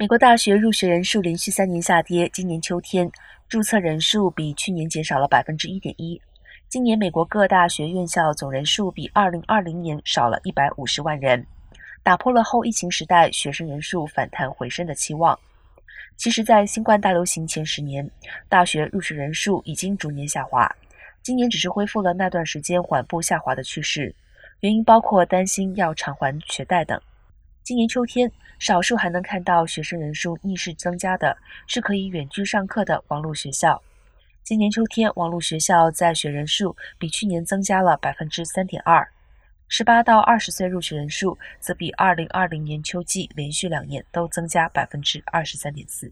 美国大学入学人数连续三年下跌，今年秋天注册人数比去年减少了百分之一点一。今年美国各大学院校总人数比二零二零年少了一百五十万人，打破了后疫情时代学生人数反弹回升的期望。其实，在新冠大流行前十年，大学入学人数已经逐年下滑，今年只是恢复了那段时间缓步下滑的趋势，原因包括担心要偿还学贷等。今年秋天，少数还能看到学生人数逆势增加的是可以远距上课的网络学校。今年秋天，网络学校在学人数比去年增加了百分之三点二。十八到二十岁入学人数则比二零二零年秋季连续两年都增加百分之二十三点四。